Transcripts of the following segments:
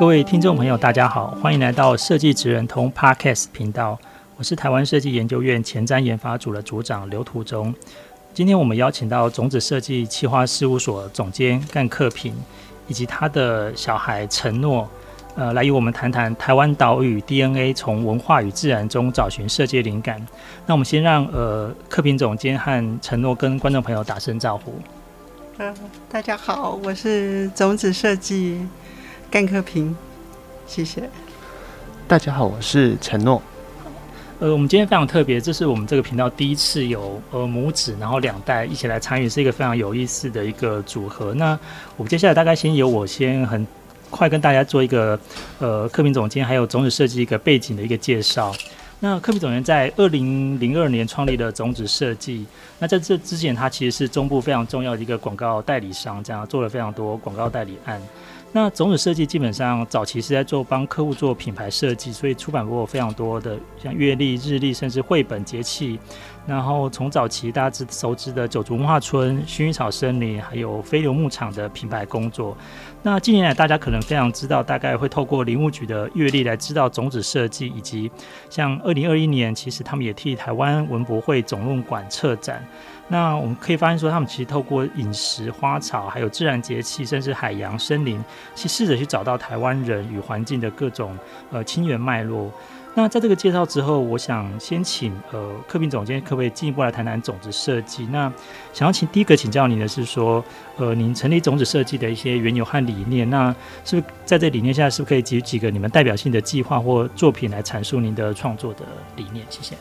各位听众朋友，大家好，欢迎来到设计职人通 Podcast 频道。我是台湾设计研究院前瞻研发组的组长刘图中。今天我们邀请到种子设计企划事务所总监干克平，以及他的小孩承诺，呃，来与我们谈谈台湾岛屿 DNA 从文化与自然中找寻设计灵感。那我们先让呃克平总监和承诺跟观众朋友打声招呼。呃，大家好，我是种子设计。干克平，谢谢。大家好，我是陈诺。呃，我们今天非常特别，这是我们这个频道第一次有呃母子，然后两代一起来参与，是一个非常有意思的一个组合。那我们接下来大概先由我先很快跟大家做一个呃克平总监还有种子设计一个背景的一个介绍。那克平总监在二零零二年创立了种子设计。那在这之前，他其实是中部非常重要的一个广告代理商，这样做了非常多广告代理案。那种子设计基本上早期是在做帮客户做品牌设计，所以出版过非常多的像月历、日历，甚至绘本、节气。然后从早期大家知熟知的九族文化村、薰衣草森林，还有飞流牧场的品牌工作。那近年来大家可能非常知道，大概会透过林务局的月历来知道种子设计，以及像二零二一年，其实他们也替台湾文博会总论馆策展。那我们可以发现说，他们其实透过饮食、花草，还有自然节气，甚至海洋、森林，去试着去找到台湾人与环境的各种呃亲缘脉络。那在这个介绍之后，我想先请呃克平总监可不可以进一步来谈谈种子设计？那想要请第一个请教您的是说，呃，您成立种子设计的一些缘由和理念。那是不是在这理念下，是不是可以举几个你们代表性的计划或作品来阐述您的创作的理念？谢谢。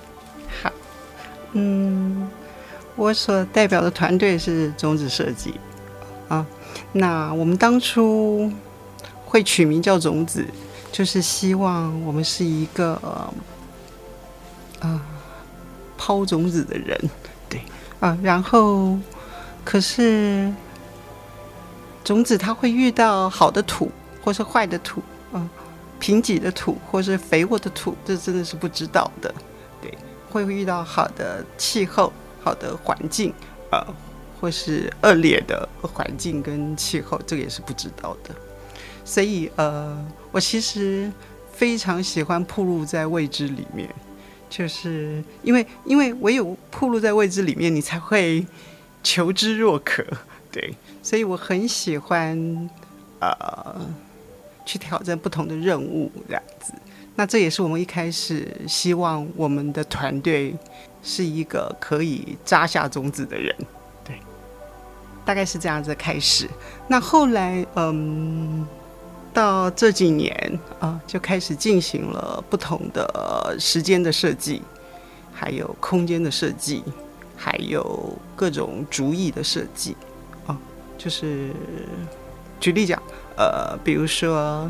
好，嗯。我所代表的团队是种子设计啊，那我们当初会取名叫种子，就是希望我们是一个啊抛种子的人，对啊，然后可是种子它会遇到好的土，或是坏的土啊，贫瘠的土，或是肥沃的土，这真的是不知道的，对，会遇到好的气候。好的环境，呃，或是恶劣的环境跟气候，这个也是不知道的。所以，呃，我其实非常喜欢暴露在未知里面，就是因为，因为唯有暴露在未知里面，你才会求知若渴，对。所以我很喜欢，呃，去挑战不同的任务，这样子。那这也是我们一开始希望我们的团队。是一个可以扎下种子的人，对，大概是这样子开始。那后来，嗯，到这几年啊，就开始进行了不同的时间的设计，还有空间的设计，还有各种主意的设计啊。就是举例讲，呃，比如说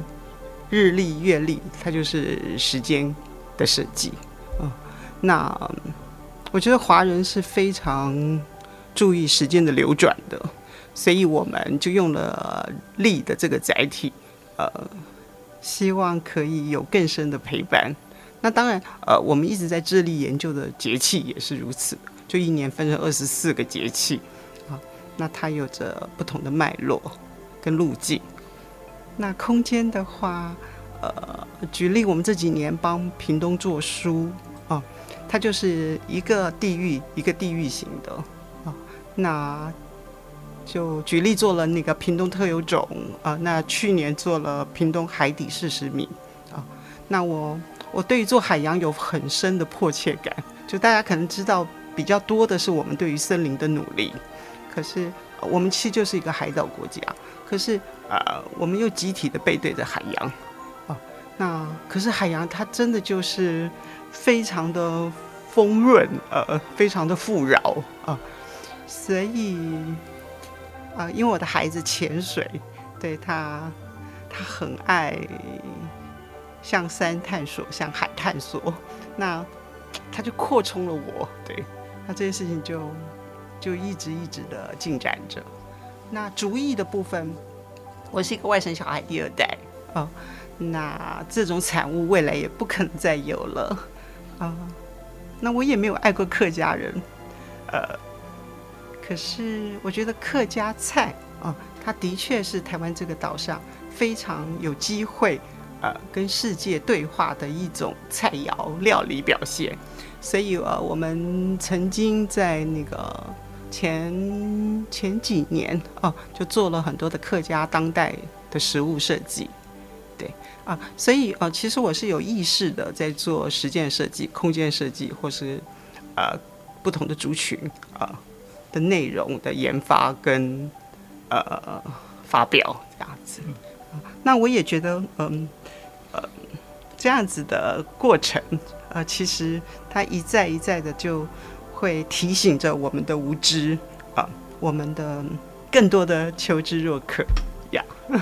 日历、月历，它就是时间的设计啊。那我觉得华人是非常注意时间的流转的，所以我们就用了力的这个载体，呃，希望可以有更深的陪伴。那当然，呃，我们一直在致力研究的节气也是如此，就一年分成二十四个节气啊，那它有着不同的脉络跟路径。那空间的话，呃，举例，我们这几年帮屏东做书啊。它就是一个地域，一个地域型的啊。那就举例做了那个屏东特有种啊。那去年做了屏东海底四十米啊。那我我对于做海洋有很深的迫切感。就大家可能知道比较多的是我们对于森林的努力，可是我们其实就是一个海岛国家。可是啊，我们又集体的背对着海洋啊。那可是海洋它真的就是。非常的丰润，呃，非常的富饶啊，所以啊，因为我的孩子潜水，对他，他很爱向山探索，向海探索，那他就扩充了我，对，那这件事情就就一直一直的进展着。那族裔的部分，我是一个外省小孩，第二代哦，那这种产物未来也不可能再有了。啊。那我也没有爱过客家人，呃，可是我觉得客家菜啊，它的确是台湾这个岛上非常有机会呃跟世界对话的一种菜肴料理表现。所以呃，我们曾经在那个前前几年哦，就做了很多的客家当代的食物设计。啊，所以啊，其实我是有意识的在做实践设计、空间设计，或是呃不同的族群啊的内容的研发跟呃发表这样子。那我也觉得，嗯呃这样子的过程，呃，其实它一再一再的就会提醒着我们的无知啊，我们的更多的求知若渴 呀。Yeah.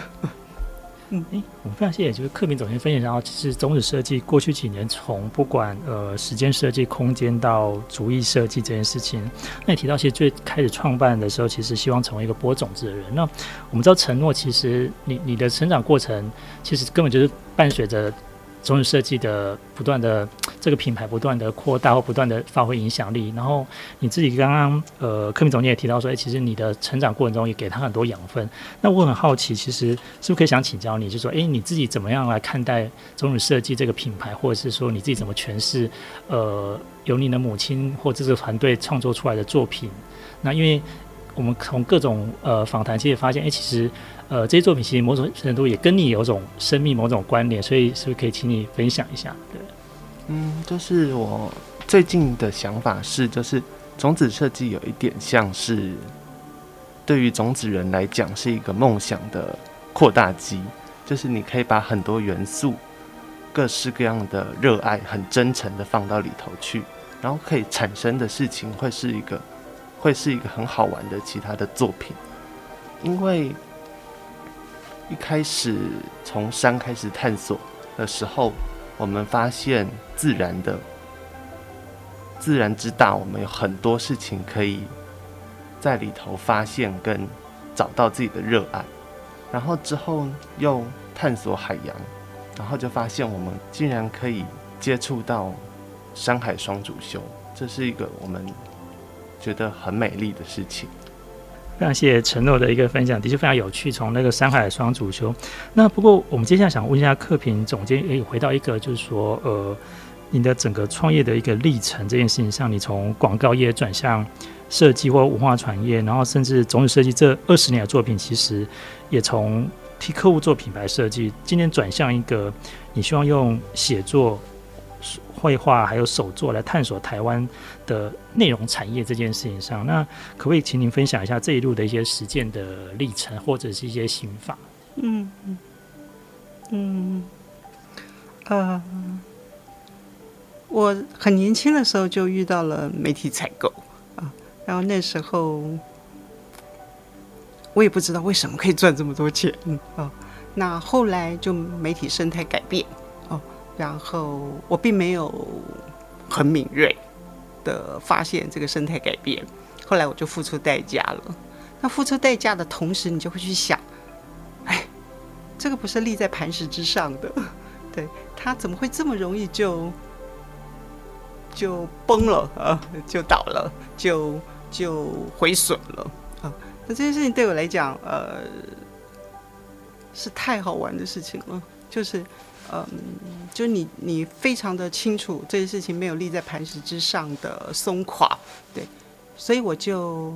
嗯，哎，我们非常谢谢，就是克明总监分享到，其实种子设计过去几年从不管呃时间设计、空间到主意设计这件事情，那你提到其实最开始创办的时候，其实希望成为一个播种子的人。那我们知道承诺，其实你你的成长过程，其实根本就是伴随着。种籽设计的不断的 这个品牌不断的扩大或不断的发挥影响力，然后你自己刚刚呃柯明总监也提到说，哎，其实你的成长过程中也给他很多养分。那我很好奇，其实是不是可以想请教你，就说，哎，你自己怎么样来看待种籽设计这个品牌，或者是说你自己怎么诠释呃由你的母亲或这个团队创作出来的作品？那因为我们从各种呃访谈其实发现，哎，其实。呃，这些作品其实某种程度也跟你有种生命某种关联，所以是不是可以请你分享一下？对，嗯，就是我最近的想法是，就是种子设计有一点像是对于种子人来讲是一个梦想的扩大机，就是你可以把很多元素、各式各样的热爱，很真诚的放到里头去，然后可以产生的事情会是一个会是一个很好玩的其他的作品，因为。一开始从山开始探索的时候，我们发现自然的自然之大，我们有很多事情可以在里头发现跟找到自己的热爱。然后之后又探索海洋，然后就发现我们竟然可以接触到山海双主修，这是一个我们觉得很美丽的事情。非常谢谢承诺的一个分享，的确非常有趣。从那个山海双主修，那不过我们接下来想问一下克平总监，诶，回到一个就是说，呃，你的整个创业的一个历程这件事情上，你从广告业转向设计或文化传业，然后甚至种籽设计这二十年的作品，其实也从替客户做品牌设计，今天转向一个你希望用写作。绘画还有手作来探索台湾的内容产业这件事情上，那可不可以请您分享一下这一路的一些实践的历程，或者是一些心法？嗯嗯嗯，呃，我很年轻的时候就遇到了媒体采购啊，然后那时候我也不知道为什么可以赚这么多钱嗯啊，那后来就媒体生态改变。然后我并没有很敏锐的发现这个生态改变，后来我就付出代价了。那付出代价的同时，你就会去想，哎，这个不是立在磐石之上的，对，它怎么会这么容易就就崩了啊，就倒了，就就毁损了啊？那这件事情对我来讲，呃，是太好玩的事情了，就是。嗯，就你你非常的清楚这件事情没有立在磐石之上的松垮，对，所以我就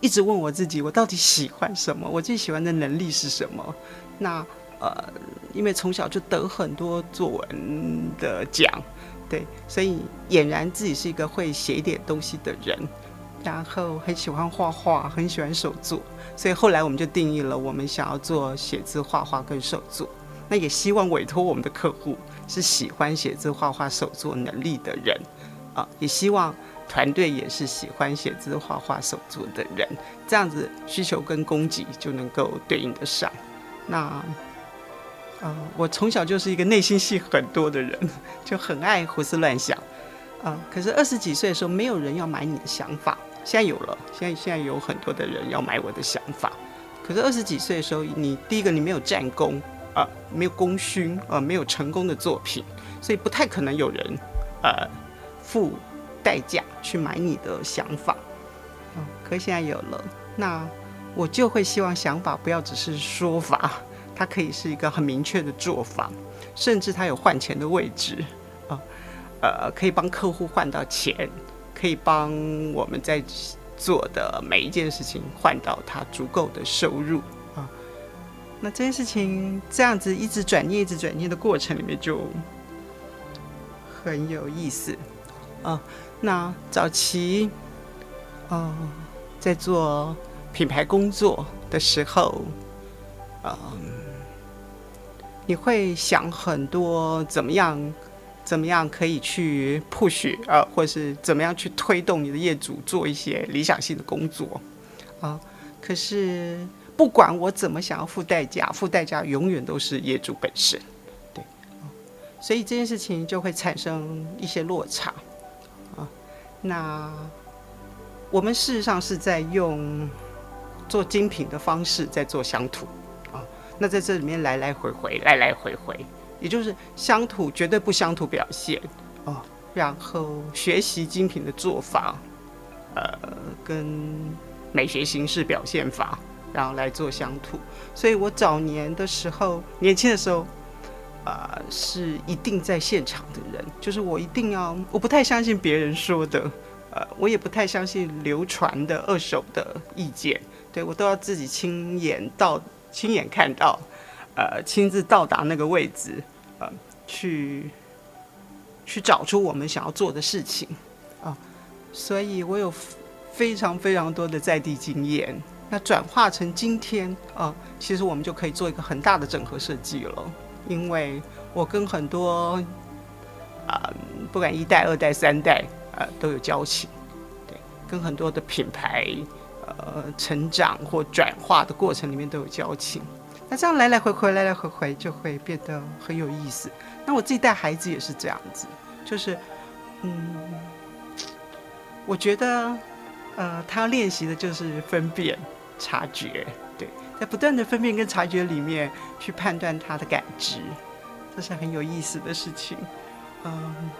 一直问我自己，我到底喜欢什么？我最喜欢的能力是什么？那呃，因为从小就得很多作文的奖，对，所以俨然自己是一个会写一点东西的人，然后很喜欢画画，很喜欢手作，所以后来我们就定义了我们想要做写字、画画跟手作。那也希望委托我们的客户是喜欢写字、画画、手作能力的人，啊，也希望团队也是喜欢写字、画画、手作的人，这样子需求跟供给就能够对应得上。那，呃，我从小就是一个内心戏很多的人，就很爱胡思乱想。啊、可是二十几岁的时候，没有人要买你的想法。现在有了，现在现在有很多的人要买我的想法。可是二十几岁的时候，你第一个你没有战功、呃，没有功勋、呃，没有成功的作品，所以不太可能有人呃付代价去买你的想法。啊、呃，可现在有了，那我就会希望想法不要只是说法，它可以是一个很明确的做法，甚至它有换钱的位置啊，呃，可以帮客户换到钱。可以帮我们在做的每一件事情换到他足够的收入。那这件事情这样子一直转念、一直转念的过程里面就很有意思啊。那早期啊，在做品牌工作的时候，嗯，你会想很多怎么样？怎么样可以去 push 啊，或是怎么样去推动你的业主做一些理想性的工作啊？可是不管我怎么想要付代价，付代价永远都是业主本身，对，所以这件事情就会产生一些落差啊。那我们事实上是在用做精品的方式在做乡土啊。那在这里面来来回回，来来回回。也就是乡土绝对不乡土表现哦，然后学习精品的做法，呃，跟美学形式表现法，然后来做乡土。所以我早年的时候，年轻的时候，啊、是一定在现场的人，就是我一定要，我不太相信别人说的，呃，我也不太相信流传的二手的意见，对，我都要自己亲眼到，亲眼看到。呃，亲自到达那个位置，呃，去去找出我们想要做的事情啊，所以我有非常非常多的在地经验。那转化成今天啊，其实我们就可以做一个很大的整合设计了，因为我跟很多啊，不管一代、二代、三代呃，都有交情，对，跟很多的品牌呃成长或转化的过程里面都有交情。那这样来来回回，来来回回就会变得很有意思。那我自己带孩子也是这样子，就是，嗯，我觉得，呃，他要练习的就是分辨、察觉，对，在不断的分辨跟察觉里面去判断他的感知，这是很有意思的事情。嗯，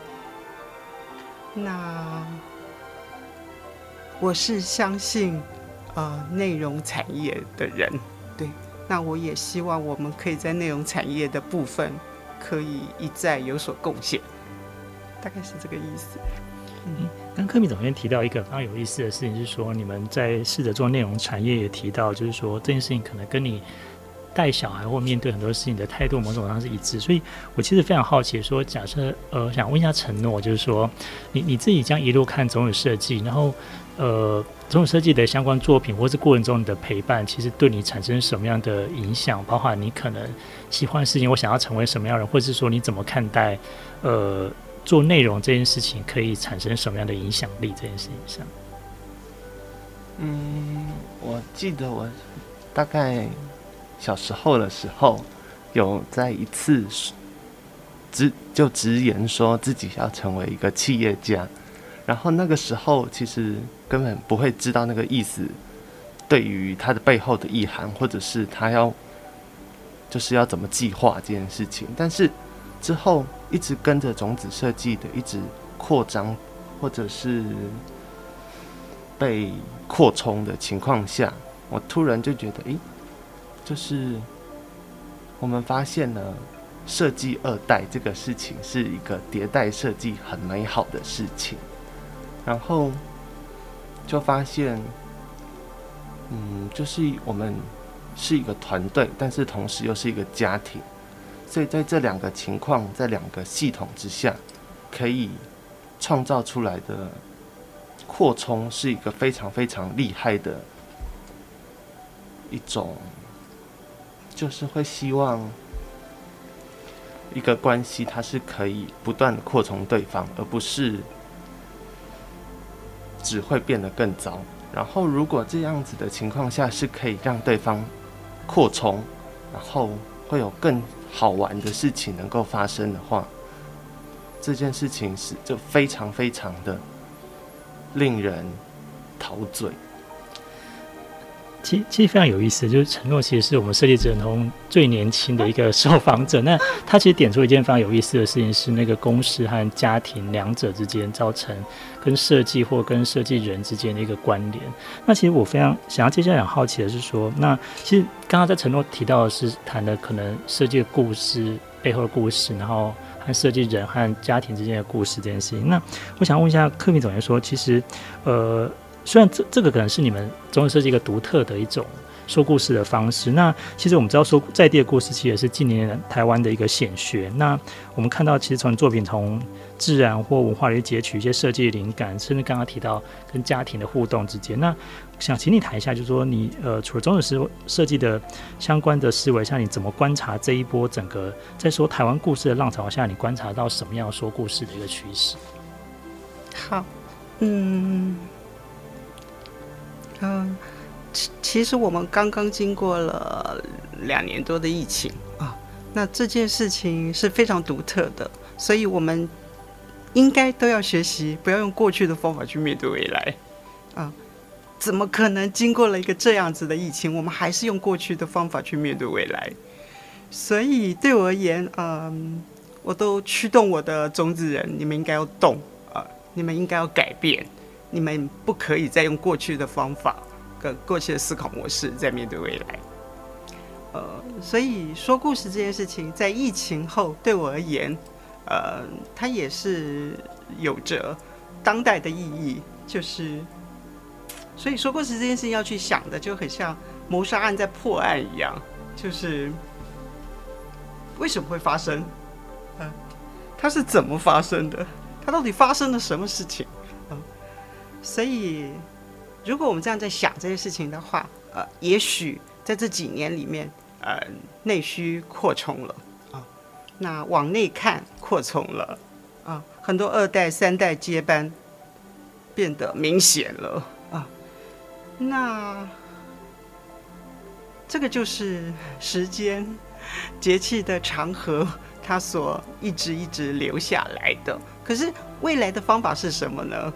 那我是相信，呃，内容产业的人，对。那我也希望我们可以在内容产业的部分可以一再有所贡献，大概是这个意思。嗯，刚柯米总监提到一个非常有意思的事情，是说你们在试着做内容产业，也提到就是说这件事情可能跟你带小孩或面对很多事情的态度某种上是一致。所以我其实非常好奇，说假设呃想问一下承诺，就是说你你自己将一路看总有设计，然后。呃，总有设计的相关作品，或是过程中你的陪伴，其实对你产生什么样的影响？包括你可能喜欢的事情，我想要成为什么样的人，或是说你怎么看待呃做内容这件事情可以产生什么样的影响力这件事情上？嗯，我记得我大概小时候的时候，有在一次直就直言说自己要成为一个企业家。然后那个时候，其实根本不会知道那个意思，对于他的背后的意涵，或者是他要就是要怎么计划这件事情。但是之后一直跟着种子设计的一直扩张，或者是被扩充的情况下，我突然就觉得，诶，就是我们发现了设计二代这个事情是一个迭代设计很美好的事情。然后就发现，嗯，就是我们是一个团队，但是同时又是一个家庭，所以在这两个情况，在两个系统之下，可以创造出来的扩充是一个非常非常厉害的一种，就是会希望一个关系，它是可以不断扩充对方，而不是。只会变得更糟。然后，如果这样子的情况下是可以让对方扩充，然后会有更好玩的事情能够发生的话，这件事情是就非常非常的令人陶醉。其其实非常有意思，就是承诺其实是我们设计职人通最年轻的一个受访者。那他其实点出一件非常有意思的事情，是那个公司和家庭两者之间造成跟设计或跟设计人之间的一个关联。那其实我非常想要接下来很好奇的是说，那其实刚刚在承诺提到的是谈的可能设计的故事背后的故事，然后和设计人和家庭之间的故事这件事情。那我想问一下柯明总监说，其实呃。虽然这这个可能是你们总设计一个独特的一种说故事的方式，那其实我们知道说在地的故事其实也是近年台湾的一个显学。那我们看到其实从作品从自然或文化里截取一些设计灵感，甚至刚刚提到跟家庭的互动之间。那想请你谈一下，就是说你呃除了总设设计的相关的思维，像你怎么观察这一波整个在说台湾故事的浪潮下，你观察到什么样说故事的一个趋势？好，嗯。嗯，其其实我们刚刚经过了两年多的疫情啊，那这件事情是非常独特的，所以我们应该都要学习，不要用过去的方法去面对未来啊。怎么可能经过了一个这样子的疫情，我们还是用过去的方法去面对未来？所以对我而言，嗯，我都驱动我的种子人，你们应该要动啊，你们应该要改变。你们不可以再用过去的方法跟过去的思考模式在面对未来。呃，所以说故事这件事情，在疫情后对我而言，呃，它也是有着当代的意义。就是，所以说故事这件事情要去想的，就很像谋杀案在破案一样，就是为什么会发生？呃，它是怎么发生的？它到底发生了什么事情？所以，如果我们这样在想这些事情的话，呃，也许在这几年里面，呃，内需扩充了啊，那往内看扩充了啊，很多二代、三代接班变得明显了啊，那这个就是时间节气的长河，它所一直一直留下来的。可是未来的方法是什么呢？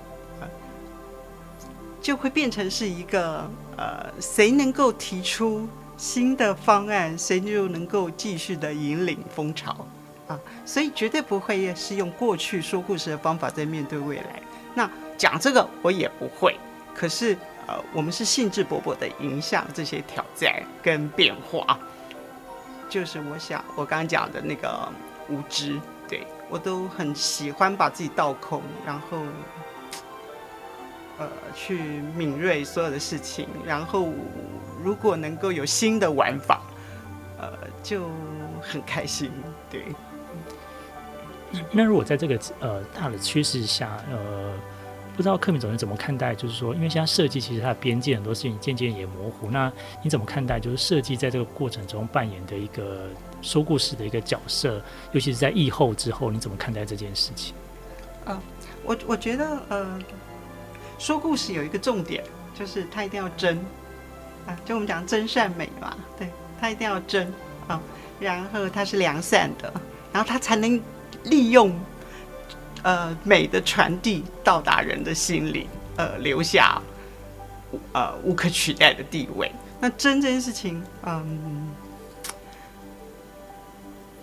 就会变成是一个呃，谁能够提出新的方案，谁就能够继续的引领风潮啊！所以绝对不会是用过去说故事的方法在面对未来。那讲这个我也不会，可是呃，我们是兴致勃勃的迎向这些挑战跟变化。就是我想我刚刚讲的那个无知，对，我都很喜欢把自己倒空，然后。呃，去敏锐所有的事情，然后如果能够有新的玩法，呃，就很开心。对。那如果在这个呃大的趋势下，呃，不知道柯 P 总是怎么看待？就是说，因为现在设计其实它的边界很多事情渐渐也模糊。那你怎么看待？就是设计在这个过程中扮演的一个说故事的一个角色，尤其是在疫后之后，你怎么看待这件事情？啊、呃，我我觉得呃。说故事有一个重点，就是它一定要真啊，就我们讲真善美嘛，对，它一定要真啊，然后它是良善的，然后它才能利用呃美的传递到达人的心里，呃，留下呃无可取代的地位。那真这件事情，嗯，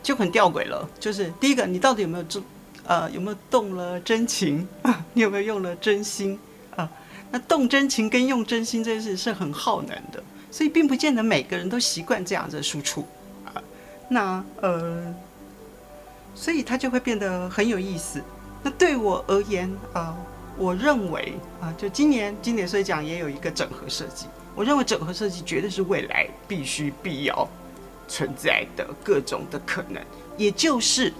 就很吊诡了，就是第一个，你到底有没有真呃有没有动了真情？你有没有用了真心？那动真情跟用真心这件事是很耗能的，所以并不见得每个人都习惯这样子的输出啊。那呃，所以它就会变得很有意思。那对我而言啊，我认为啊，就今年经典设计奖也有一个整合设计，我认为整合设计绝对是未来必须必要存在的各种的可能，也就是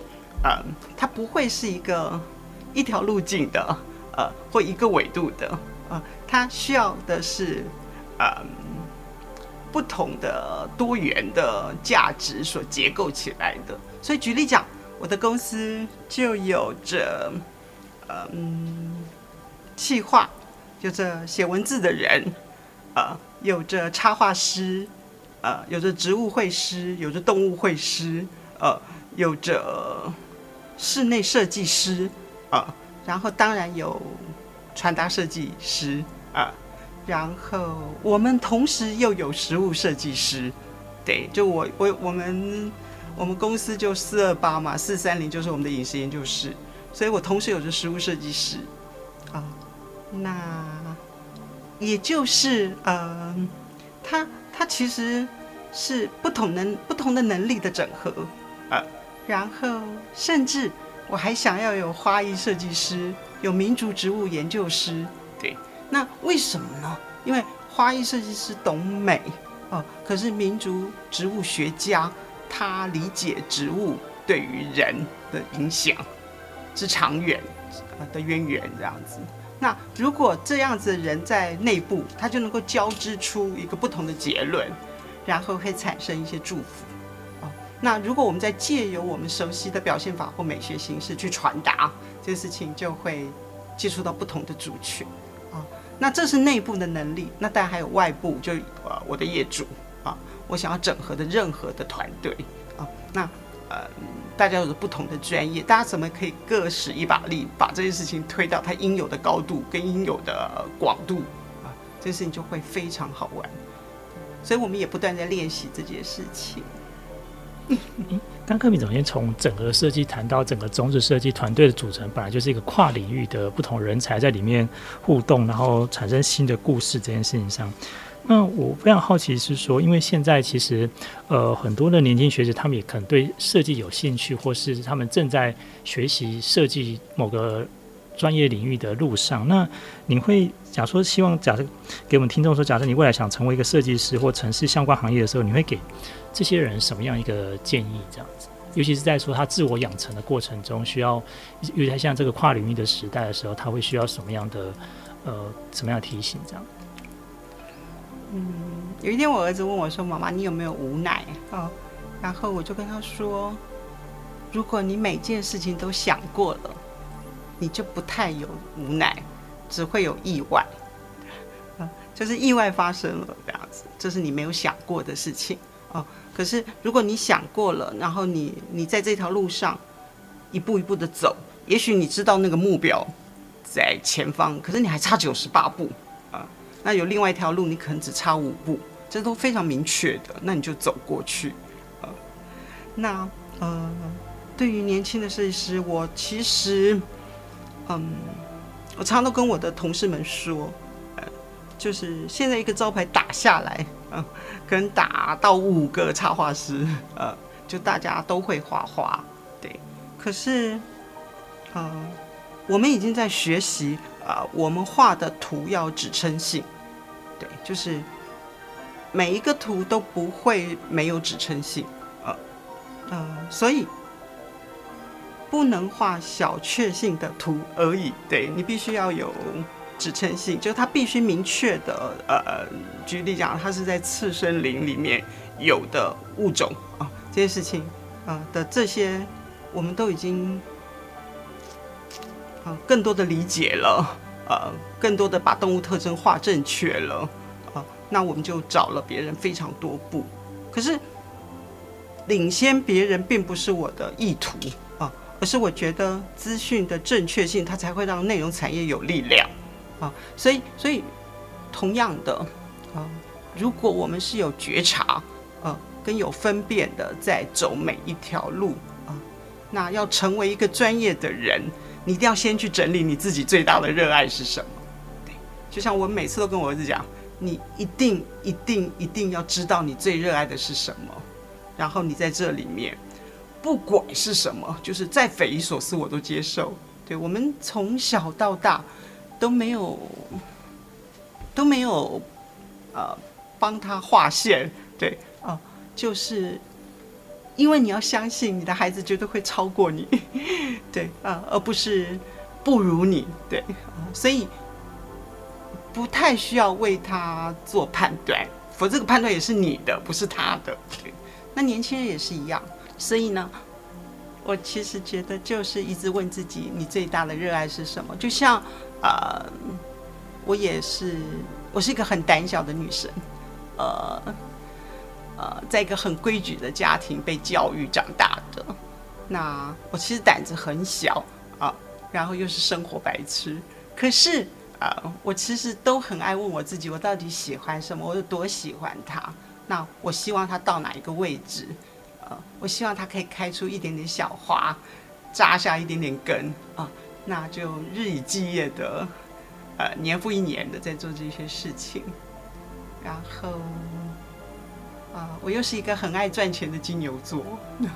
啊，它不会是一个一条路径的呃，或一个纬度的。啊，它需要的是，嗯，不同的多元的价值所结构起来的。所以举例讲，我的公司就有着，嗯，企划，有着写文字的人，啊，有着插画师，呃，有着植物绘师，有着动物绘师，呃，有着室内设计师，啊、呃，然后当然有穿搭设计师，啊、呃，然后我们同时又有食物设计师，对，就我我我们我们公司就四二八嘛，四三零就是我们的饮食研究室，所以我同时有着食物设计师，啊、呃，那也就是呃，他。他其实是不同能不同的能力的整合。啊，然后甚至我还想要有花艺设计师，有民族植物研究师，对，那为什么呢？因为花艺设计师懂美哦，可是民族植物学家他理解植物对于人的影响之长远啊的渊源这样子。那如果这样子的人在内部，他就能够交织出一个不同的结论，然后会产生一些祝福。那如果我们在借由我们熟悉的表现法或美学形式去传达这个事情，就会接触到不同的族群。啊，那这是内部的能力。那当然还有外部，就呃我的业主啊，我想要整合的任何的团队啊，那呃。大家有着不同的专业，大家怎么可以各使一把力，把这件事情推到它应有的高度跟应有的广度啊？这件事情就会非常好玩。所以我们也不断在练习这件事情。刚克敏总监从整个设计谈到整个种子设计团队的组成，本来就是一个跨领域的不同人才在里面互动，然后产生新的故事这件事情上。那我非常好奇是说，因为现在其实，呃，很多的年轻学子他们也可能对设计有兴趣，或是他们正在学习设计某个专业领域的路上。那你会假说希望假设给我们听众说，假设你未来想成为一个设计师或从事相关行业的时候，你会给这些人什么样一个建议？这样子，尤其是在说他自我养成的过程中，需要，尤其像这个跨领域的时代的时候，他会需要什么样的呃什么样的提醒？这样。嗯，有一天我儿子问我说：“妈妈，你有没有无奈？”哦，然后我就跟他说：“如果你每件事情都想过了，你就不太有无奈，只会有意外。啊，就是意外发生了这样子，这是你没有想过的事情哦。可是如果你想过了，然后你你在这条路上一步一步的走，也许你知道那个目标在前方，可是你还差九十八步。”那有另外一条路，你可能只差五步，这都非常明确的，那你就走过去。呃，那呃，对于年轻的设计师，我其实，嗯，我常常都跟我的同事们说，呃，就是现在一个招牌打下来，嗯、呃，可能打到五个插画师，呃，就大家都会画画，对。可是，呃，我们已经在学习。啊，我们画的图要指称性，对，就是每一个图都不会没有指称性，呃，呃，所以不能画小确幸的图而已，对，你必须要有指称性，就它必须明确的，呃，举例讲，它是在次生林里面有的物种啊，这些事情啊的这些，我们都已经。更多的理解了，呃，更多的把动物特征画正确了，啊、那我们就找了别人非常多步，可是领先别人并不是我的意图、而是我觉得资讯的正确性，它才会让内容产业有力量啊、所以，所以同样的啊、如果我们是有觉察，呃，跟有分辨的在走每一条路啊、那要成为一个专业的人。你一定要先去整理你自己最大的热爱是什么？对，就像我每次都跟我儿子讲，你一定、一定、一定要知道你最热爱的是什么，然后你在这里面，不管是什么，就是再匪夷所思我都接受。对，我们从小到大都没有都没有呃帮他划线，对啊、就是。因为你要相信你的孩子绝对会超过你，对啊，而不是不如你，对，所以不太需要为他做判断，否则这个判断也是你的，不是他的。对，那年轻人也是一样，所以呢，我其实觉得就是一直问自己，你最大的热爱是什么？就像呃，我也是，我是一个很胆小的女生，呃。呃，在一个很规矩的家庭被教育长大的。那我其实胆子很小啊，然后又是生活白痴，可是啊，我其实都很爱问我自己，我到底喜欢什么？我有多喜欢他？那我希望他到哪一个位置？我希望他可以开出一点点小花，扎下一点点根啊，那就日以继夜的，呃，年复一年的在做这些事情，然后。啊，我又是一个很爱赚钱的金牛座，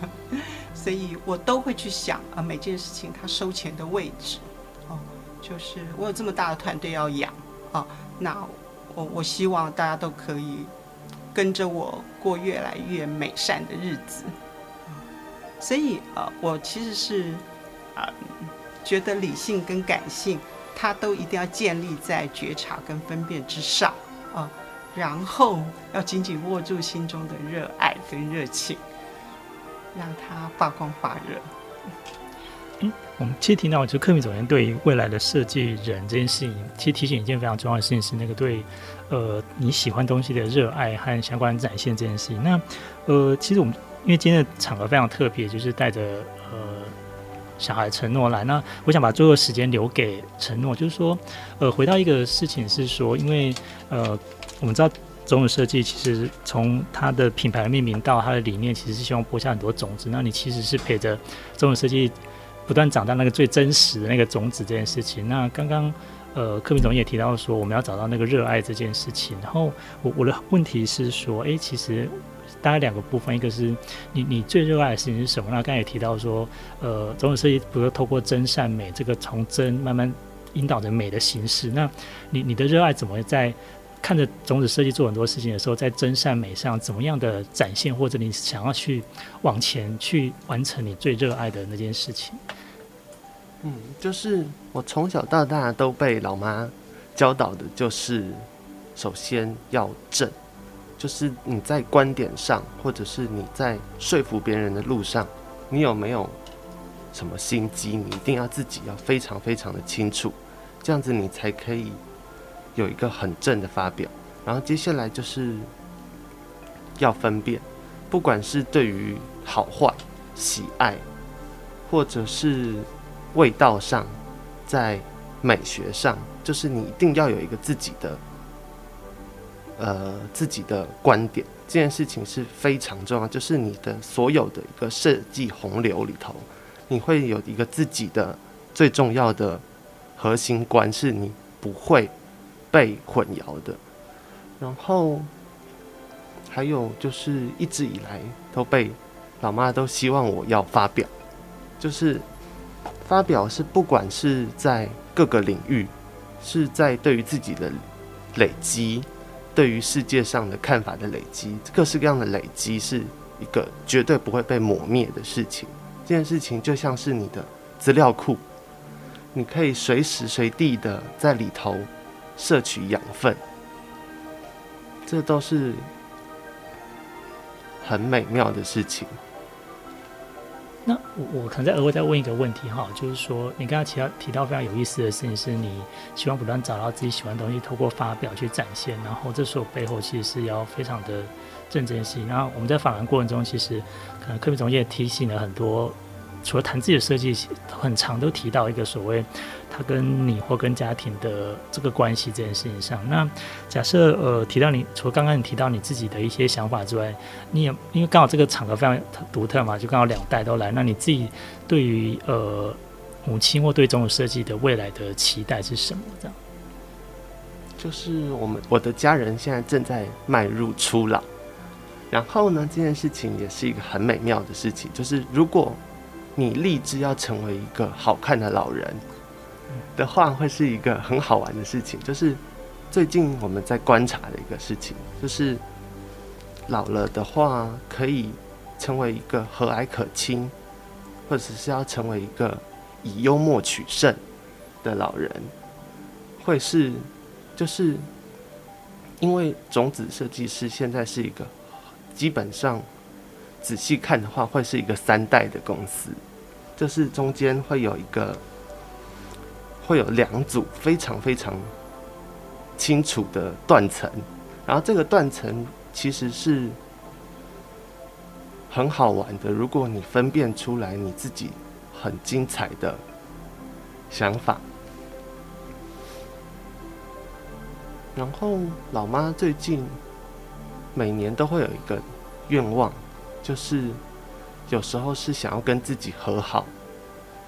所以我都会去想啊，每件事情它收钱的位置，哦，就是我有这么大的团队要养啊，那我我希望大家都可以跟着我过越来越美善的日子，所以啊，我其实是啊，觉得理性跟感性它都一定要建立在觉察跟分辨之上啊。然后要紧紧握住心中的热爱跟热情，让它发光发热。嗯，我们其实听到，就柯 P 总监对于未来的设计人这件事情，其实提醒一件非常重要的事情是，那个对呃你喜欢东西的热爱和相关展现这件事情。那呃，其实我们因为今天的场合非常特别，就是带着呃小孩承诺来。那我想把最后时间留给承诺，就是说呃，回到一个事情是说，因为呃。我们知道种子设计其实从它的品牌命名到它的理念，其实是希望播下很多种子。那你其实是陪着种子设计不断长大那个最真实的那个种子这件事情。那刚刚呃柯明总也提到说，我们要找到那个热爱这件事情。然后我我的问题是说，诶，其实大概两个部分，一个是你你最热爱的事情是什么？那刚才也提到说，呃，总有设计不是透过真善美这个从真慢慢引导着美的形式。那你你的热爱怎么在？看着种子设计做很多事情的时候，在真善美上怎么样的展现，或者你想要去往前去完成你最热爱的那件事情？嗯，就是我从小到大都被老妈教导的，就是首先要正，就是你在观点上，或者是你在说服别人的路上，你有没有什么心机，你一定要自己要非常非常的清楚，这样子你才可以。有一个很正的发表，然后接下来就是要分辨，不管是对于好坏、喜爱，或者是味道上，在美学上，就是你一定要有一个自己的，呃，自己的观点。这件事情是非常重要，就是你的所有的一个设计洪流里头，你会有一个自己的最重要的核心观，是你不会。被混淆的，然后还有就是一直以来都被老妈都希望我要发表，就是发表是不管是在各个领域，是在对于自己的累积，对于世界上的看法的累积，各式各样的累积是一个绝对不会被抹灭的事情。这件事情就像是你的资料库，你可以随时随地的在里头。摄取养分，这都是很美妙的事情。那我我可能再额外再问一个问题哈，就是说，你刚刚提到提到非常有意思的事情，是你希望不断找到自己喜欢的东西，透过发表去展现，然后这时候背后其实是要非常的正经性。然后我们在访谈过程中，其实可能柯 P 总监也提醒了很多。除了谈自己的设计，很常都提到一个所谓他跟你或跟家庭的这个关系这件事情上。那假设呃提到你，除了刚刚你提到你自己的一些想法之外，你也因为刚好这个场合非常独特嘛，就刚好两代都来。那你自己对于呃母亲或对这种设计的未来的期待是什么？这样？就是我们我的家人现在正在迈入初老，然后呢，这件事情也是一个很美妙的事情，就是如果。你立志要成为一个好看的老人的话，会是一个很好玩的事情。就是最近我们在观察的一个事情，就是老了的话，可以成为一个和蔼可亲，或者是要成为一个以幽默取胜的老人，会是就是因为种子设计师现在是一个基本上。仔细看的话，会是一个三代的公司，就是中间会有一个，会有两组非常非常清楚的断层，然后这个断层其实是很好玩的。如果你分辨出来你自己很精彩的想法，然后老妈最近每年都会有一个愿望，就是有时候是想要跟自己和好，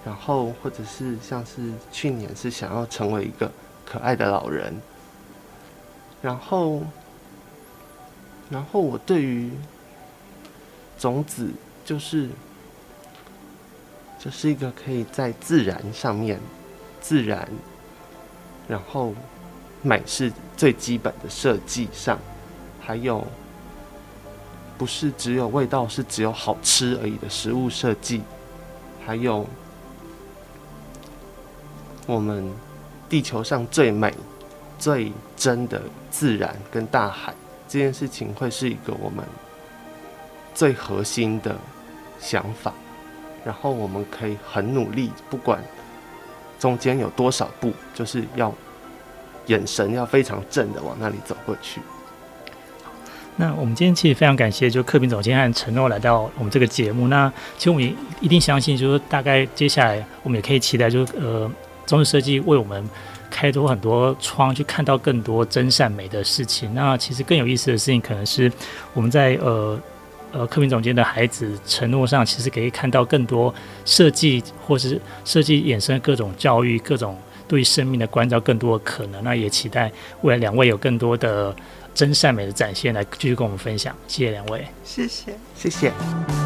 然后或者是像是去年是想要成为一个可爱的老人，然后。然后我对于种子就是就是一个可以在自然上面自然，然后美是最基本的设计上，还有不是只有味道是只有好吃而已的食物设计，还有我们地球上最美最真的自然跟大海。这件事情会是一个我们最核心的想法，然后我们可以很努力，不管中间有多少步，就是要眼神要非常正的往那里走过去。那我们今天其实非常感谢，就克平总监和承诺来到我们这个节目。那其实我们一定相信，就是大概接下来我们也可以期待，就是呃，中式设计为我们。开拓很多窗，去看到更多真善美的事情。那其实更有意思的事情，可能是我们在呃呃克平总监的孩子承诺上，其实可以看到更多设计，或是设计衍生各种教育、各种对生命的关照，更多的可能。那也期待未来两位有更多的真善美的展现，来继续跟我们分享。谢谢两位，谢谢，谢谢。